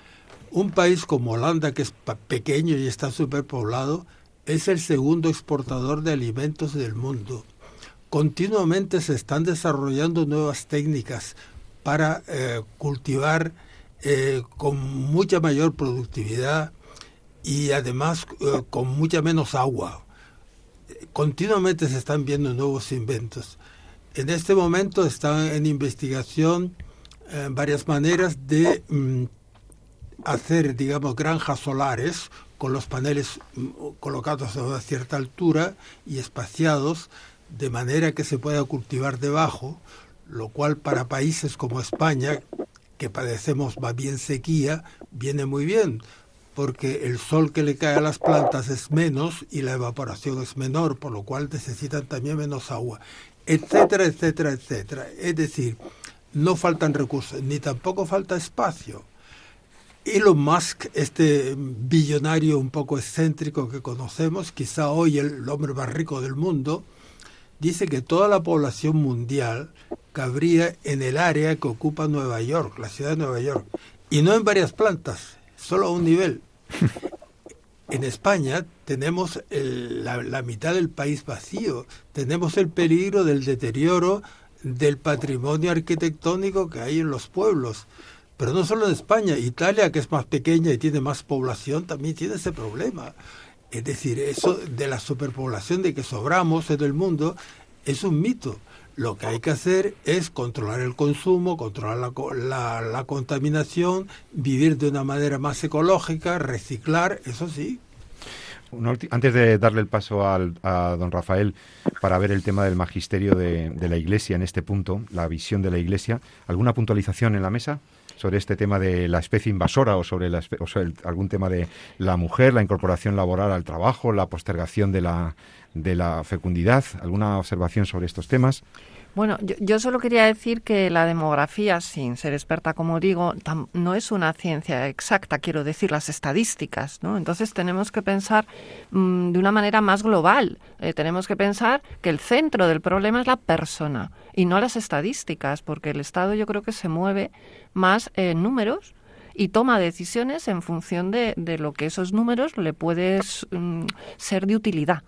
Un país como Holanda, que es pequeño y está superpoblado, es el segundo exportador de alimentos del mundo. Continuamente se están desarrollando nuevas técnicas para eh, cultivar eh, con mucha mayor productividad y además eh, con mucha menos agua. Continuamente se están viendo nuevos inventos. En este momento están en investigación varias maneras de mm, hacer, digamos, granjas solares con los paneles mm, colocados a una cierta altura y espaciados de manera que se pueda cultivar debajo, lo cual para países como España, que padecemos más bien sequía, viene muy bien, porque el sol que le cae a las plantas es menos y la evaporación es menor, por lo cual necesitan también menos agua, etcétera, etcétera, etcétera. Es decir, no faltan recursos, ni tampoco falta espacio. Elon Musk, este billonario un poco excéntrico que conocemos, quizá hoy el hombre más rico del mundo, dice que toda la población mundial cabría en el área que ocupa Nueva York, la ciudad de Nueva York, y no en varias plantas, solo a un nivel. En España tenemos el- la, la mitad del país vacío, tenemos el peligro del deterioro del patrimonio arquitectónico que hay en los pueblos. Pero no solo en España, Italia, que es más pequeña y tiene más población, también tiene ese problema. Es decir, eso de la superpoblación, de que sobramos en el mundo, es un mito. Lo que hay que hacer es controlar el consumo, controlar la, la- la contaminación, vivir de una manera más ecológica, reciclar, eso sí. Antes de darle el paso al- a don Rafael para ver el tema del magisterio de, de la Iglesia en este punto, la visión de la Iglesia, ¿alguna puntualización en la mesa sobre este tema de la especie invasora o sobre, la o sobre el- algún tema de la mujer, la incorporación laboral al trabajo, la postergación de la, de la fecundidad? ¿Alguna observación sobre estos temas? Bueno, yo, yo solo quería decir que la demografía, sin ser experta, como digo, tam- no es una ciencia exacta, quiero decir, las estadísticas, ¿no? Entonces tenemos que pensar mm, de una manera más global. Eh, tenemos que pensar que el centro del problema es la persona y no las estadísticas, porque el Estado yo creo que se mueve más en números y toma decisiones en función de, de lo que esos números le puede s- mm, ser de utilidad.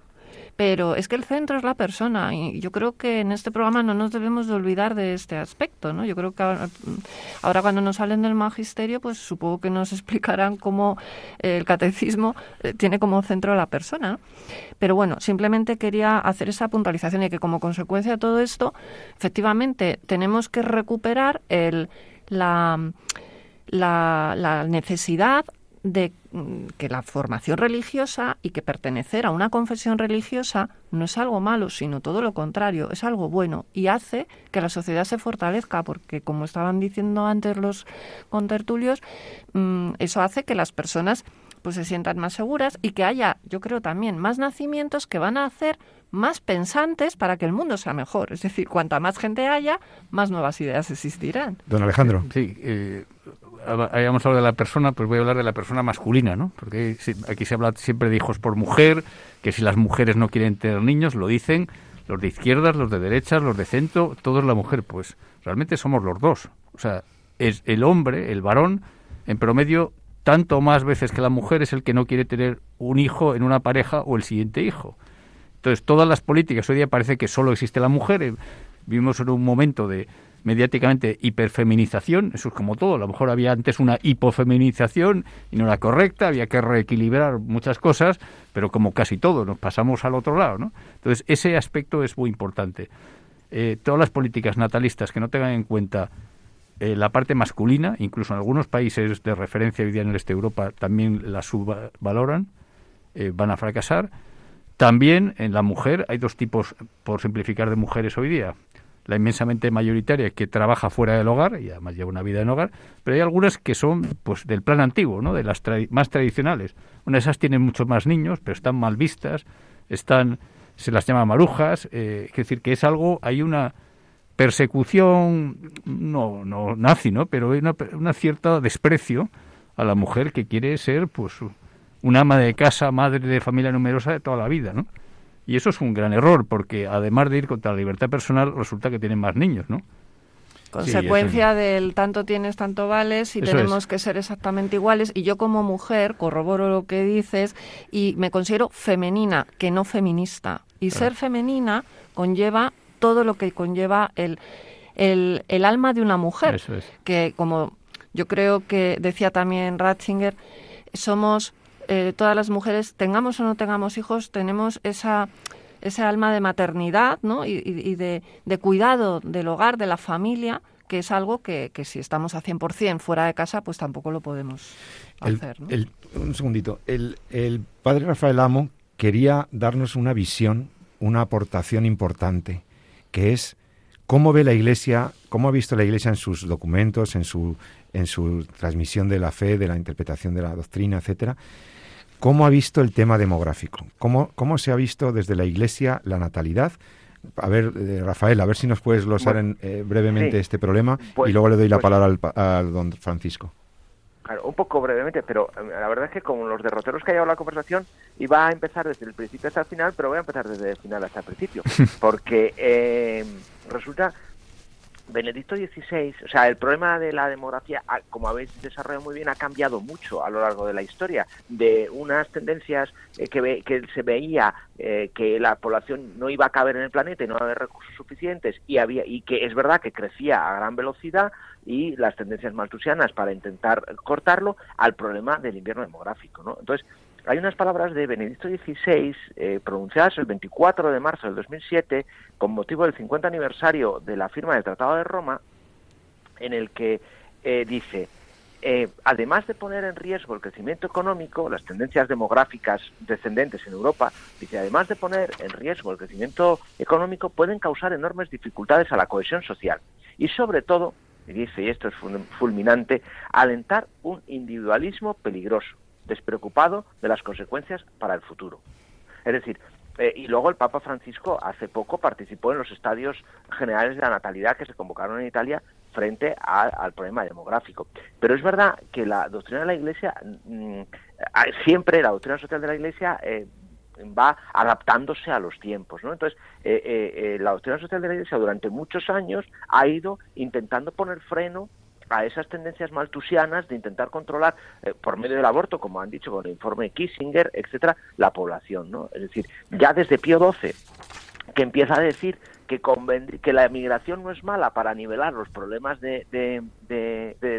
Pero es que el centro es la persona y yo creo que en este programa no nos debemos de olvidar de este aspecto, ¿no? Yo creo que ahora, cuando nos salen del magisterio, pues supongo que nos *laughs* explicarán cómo el catecismo eh, tiene como centro la persona. Pero bueno, simplemente quería hacer esa puntualización y que como consecuencia de todo esto, efectivamente, tenemos que recuperar el, la, la necesidad de mm, que la formación religiosa y que pertenecer a una confesión religiosa no es algo malo, sino todo lo contrario, es algo bueno y hace que la sociedad se fortalezca, porque como estaban diciendo antes los contertulios, mm, eso hace que las personas pues se sientan más seguras y que haya, yo creo también, más nacimientos que van a hacer más pensantes para que el mundo sea mejor. Es decir, cuanta más gente haya, más nuevas ideas existirán. Don Alejandro. Sí, eh, habíamos hablado de la persona, pues voy a hablar de la persona masculina, ¿no? Porque aquí se habla siempre de hijos por mujer, que si las mujeres no quieren tener niños, lo dicen los de izquierdas, los de derechas, los de centro, todos la mujer. Pues realmente somos los dos. O sea, es el hombre, el varón, en promedio, tanto más veces que la mujer es el que no quiere tener un hijo en una pareja o el siguiente hijo. Entonces, todas las políticas, hoy día parece que solo existe la mujer. eh, Vivimos en un momento de mediáticamente hiperfeminización, eso es como todo. A lo mejor había antes una hipofeminización y no era correcta, había que reequilibrar muchas cosas, pero como casi todo, nos pasamos al otro lado, ¿no? Entonces, ese aspecto es muy importante. Eh, todas las políticas natalistas que no tengan en cuenta eh, la parte masculina, incluso en algunos países de referencia hoy día en el este de Europa también la subvaloran, eh, van a fracasar. También en la mujer hay dos tipos, por simplificar, de mujeres hoy día. La inmensamente mayoritaria que trabaja fuera del hogar y además lleva una vida en hogar, pero hay algunas que son pues del plan antiguo, ¿no? de las más tradicionales. Una de esas tienen muchos más niños, pero están mal vistas, están se las llama marujas, eh, es decir, que es algo, hay una persecución, no, no nazi, ¿no? Pero hay una, una cierta desprecio a la mujer que quiere ser, pues, una ama de casa, madre de familia numerosa de toda la vida, ¿no? Y eso es un gran error, porque además de ir contra la libertad personal, resulta que tienen más niños, ¿no? Consecuencia del tanto tienes, tanto vales y Eso tenemos es. que ser exactamente iguales. Y yo como mujer corroboro lo que dices y me considero femenina, que no feminista. Y ser femenina conlleva todo lo que conlleva el, el, el alma de una mujer. Eso es. Que como yo creo que decía también Ratzinger, somos eh, todas las mujeres, tengamos o no tengamos hijos, tenemos esa ese alma de maternidad ¿no? y, de, de cuidado del hogar, de la familia, que es algo que, que si estamos a 100% fuera de casa, pues tampoco lo podemos El- hacer. ¿no? el- un segundito. El, el padre Rafael Amo quería darnos una visión, una aportación importante, que es ¿Cómo ve la Iglesia, cómo ha visto la Iglesia en sus documentos, en su, en su transmisión de la fe, de la interpretación de la doctrina, etcétera? ¿Cómo ha visto el tema demográfico? ¿Cómo, cómo se ha visto desde la Iglesia la natalidad? A ver, eh, Rafael, a ver si nos puedes glosar Bueno, en, eh, brevemente sí. este problema Pues- y luego le doy la pues- palabra al, al don Francisco. Claro, un poco brevemente, pero eh, la verdad es que como los derroteros que ha llevado la conversación, iba a empezar desde el principio hasta el final, pero voy a empezar desde el final hasta el principio. *laughs* Porque eh, resulta, Benedicto XVI, o sea, el problema de la demografía, ah, como habéis desarrollado muy bien, ha cambiado mucho a lo largo de la historia. De unas tendencias eh, que, ve- que se veía eh, que la población no iba a caber en el planeta y no iba a haber recursos suficientes, y, había, y que es verdad que crecía a gran velocidad, y las tendencias maltusianas para intentar cortarlo al problema del invierno demográfico. ¿no? Entonces, hay unas palabras de Benedicto XVI eh, pronunciadas el 24 de marzo del 2007 con motivo del 50 aniversario de la firma del Tratado de Roma, en el que eh, dice, eh, además de poner en riesgo el crecimiento económico, las tendencias demográficas descendentes en Europa, dice, además de poner en riesgo el crecimiento económico, pueden causar enormes dificultades a la cohesión social. Y sobre todo, y dice, y esto es ful- fulminante, alentar un individualismo peligroso, despreocupado de las consecuencias para el futuro. Es decir, eh, y luego el Papa Francisco hace poco participó en los estadios generales de la natalidad que se convocaron en Italia frente a- al problema demográfico. Pero es verdad que la doctrina de la Iglesia, mm, ah, siempre la doctrina social de la Iglesia eh, va adaptándose a los tiempos. ¿no? Entonces, eh, eh, la doctrina social de la Iglesia durante muchos años ha ido intentando poner freno a esas tendencias maltusianas de intentar controlar eh, por medio del aborto, como han dicho con el informe Kissinger, etcétera, la población, ¿no? Es decir, ya desde Pío XII que empieza a decir que, que la migración no es mala para nivelar los problemas de- de-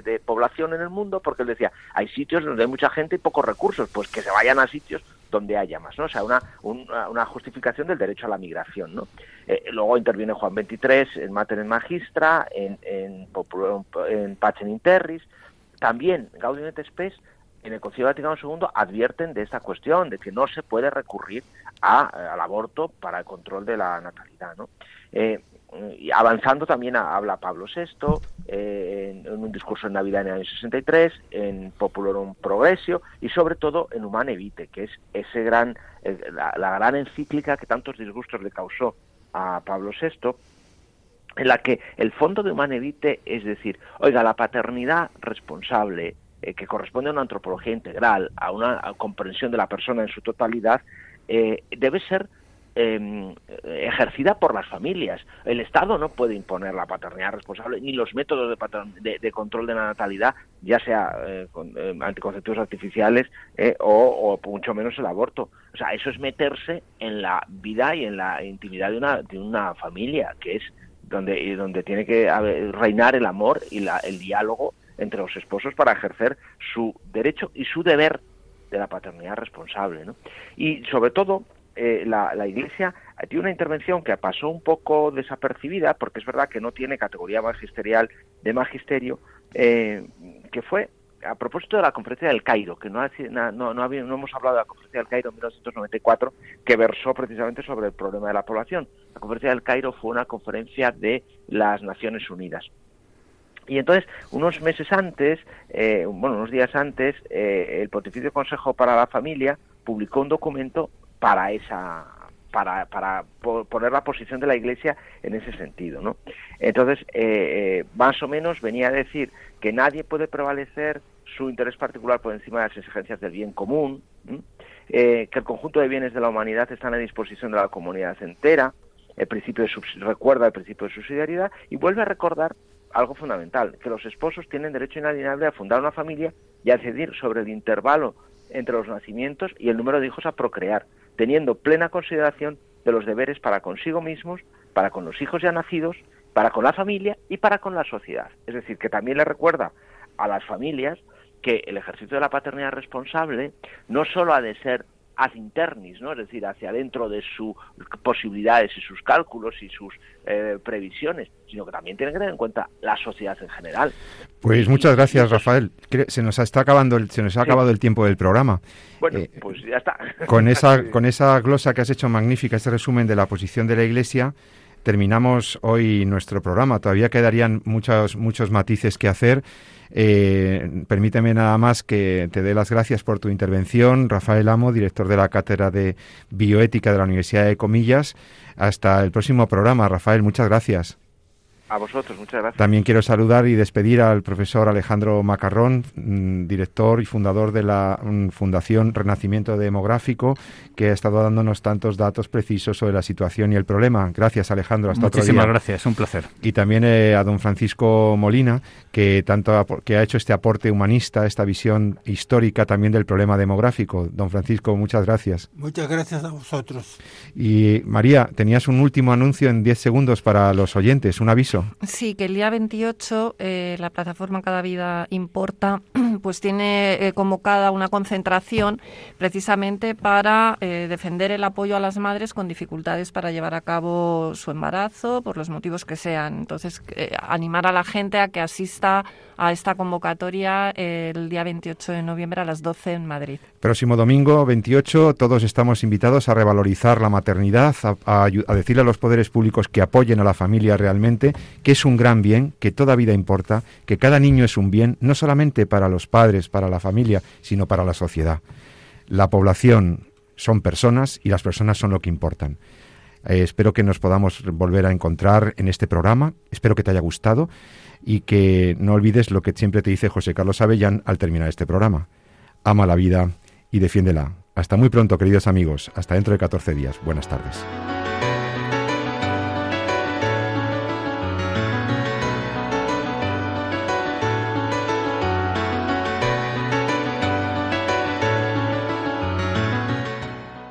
de población en el mundo, porque él decía, hay sitios donde hay mucha gente y pocos recursos, pues que se vayan a sitios donde haya más, ¿no? O sea, una, una, una justificación del derecho a la migración, ¿no? Eh, luego interviene Juan XXIII en Mater en Magistra, en, en, en Pacem también Gaudium et Spes en el Concilio Vaticano II advierten de esta cuestión, de que no se puede recurrir a- al aborto para el control de la natalidad. ¿no? Eh, avanzando también a- habla Pablo VI eh, en, un discurso en Navidad en el año 63, en Populorum Progressio y sobre todo en Humane Vitae, que es ese gran, eh, la, gran encíclica que tantos disgustos le causó a Pablo VI, en la que el fondo de Humane Vitae es decir, oiga, la paternidad responsable, eh, que corresponde a una antropología integral, a una comprensión de la persona en su totalidad, eh, debe ser eh, ejercida por las familias. El Estado no puede imponer la paternidad responsable ni los métodos de, patern- de- control de la natalidad, ya sea eh, con, eh, anticonceptivos artificiales eh, o, mucho menos el aborto. O sea, eso es meterse en la vida y en la intimidad de una, de una familia, que es donde, donde tiene que reinar el amor y la- el diálogo entre los esposos para ejercer su derecho y su deber de la paternidad responsable. ¿no? Y sobre todo, eh, la, la Iglesia tiene una intervención que pasó un poco desapercibida, porque es verdad que no tiene categoría magisterial de magisterio, eh, que fue a propósito de la conferencia del Cairo, que no, ha no, no, no hemos hablado de la conferencia del Cairo en 1994, que versó precisamente sobre el problema de la población. La conferencia del Cairo fue una conferencia de las Naciones Unidas. Y entonces, unos meses antes, eh, bueno, unos días antes, eh, el Pontificio Consejo para la Familia publicó un documento para esa para, para po- poner la posición de la Iglesia en ese sentido, ¿no? Entonces, eh, eh, más o menos venía a decir que nadie puede prevalecer su interés particular por encima de las exigencias del bien común, eh, que el conjunto de bienes de la humanidad están a disposición de la comunidad entera, el principio de recuerda el principio de subsidiariedad y vuelve a recordar algo fundamental, que los esposos tienen derecho inalienable a fundar una familia y a decidir sobre el intervalo entre los nacimientos y el número de hijos a procrear, teniendo plena consideración de los deberes para consigo mismos, para con los hijos ya nacidos, para con la familia y para con la sociedad. Es decir, que también le recuerda a las familias que el ejercicio de la paternidad responsable no solo ha de ser ad internis, ¿no? es decir, hacia adentro de sus posibilidades y sus cálculos y sus eh, previsiones, sino que también tiene que tener en cuenta la sociedad en general. Pues muchas gracias, Rafael. Se nos está acabando el, se nos ha acabado el tiempo del programa. Bueno, Eh, pues ya está. Con *laughs* esa, con esa glosa que has hecho magnífica, ese resumen de la posición de la Iglesia, terminamos hoy nuestro programa. Todavía quedarían muchos, muchos matices que hacer. Eh, permíteme nada más que te dé las gracias por tu intervención, Rafael Amo, director de la Cátedra de Bioética de la Universidad de Comillas. Hasta el próximo programa, Rafael, muchas gracias. A vosotros, muchas gracias. También quiero saludar y despedir al profesor Alejandro Macarrón, mm, director y fundador de la mm, Fundación Renacimiento Demográfico, que ha estado dándonos tantos datos precisos sobre la situación y el problema. Gracias, Alejandro. Hasta otro Muchísimas día. gracias, un placer. Y también eh, a don Francisco Molina, que tanto apo- que ha hecho este aporte humanista, esta visión histórica también del problema demográfico. Don Francisco, muchas gracias. Muchas gracias a vosotros. Y María, tenías un último anuncio en 10 segundos para los oyentes, un aviso. Sí, que el día 28 eh, la plataforma Cada Vida Importa *clears throat* pues tiene eh, convocada una concentración precisamente para eh, defender el apoyo a las madres con dificultades para llevar a cabo su embarazo por los motivos que sean. Entonces, animar a la gente a que asista a esta convocatoria el día 28 de noviembre a las 12 en Madrid. Próximo domingo 28, todos estamos invitados a revalorizar la maternidad, a, a a decirle a los poderes públicos que apoyen a la familia realmente, que es un gran bien, que toda vida importa, que cada niño es un bien, no solamente para los padres, para la familia, sino para la sociedad. La población son personas y las personas son lo que importan. Eh, espero que nos podamos volver a encontrar en este programa. Espero que te haya gustado y que no olvides lo que siempre te dice José Carlos Avellán al terminar este programa. Ama la vida y defiéndela. Hasta muy pronto, queridos amigos. Hasta dentro de 14 días. Buenas tardes.